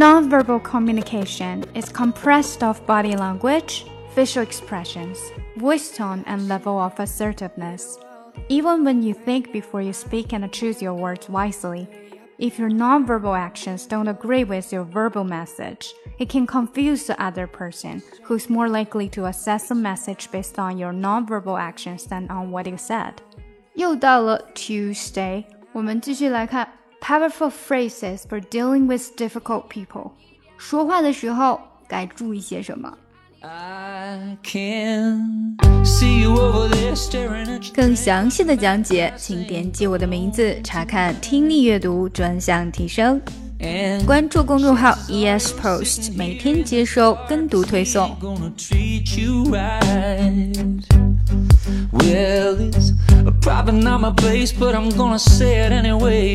Nonverbal communication is compressed of body language, facial expressions, voice tone, and level of assertiveness. Even when you think before you speak and choose your words wisely, if your nonverbal actions don't agree with your verbal message, it can confuse the other person, who's more likely to assess the message based on your nonverbal actions than on what you said. 又到了 Tuesday，我们继续来看 powerful phrases for dealing with difficult people。说话的时候该注意些什么？更详细的讲解，请点击我的名字查看听力阅读专项提升。关注公众号 ES Post，每天接收跟读推送。Well, it's probably not my place, but I'm gonna say it anyway.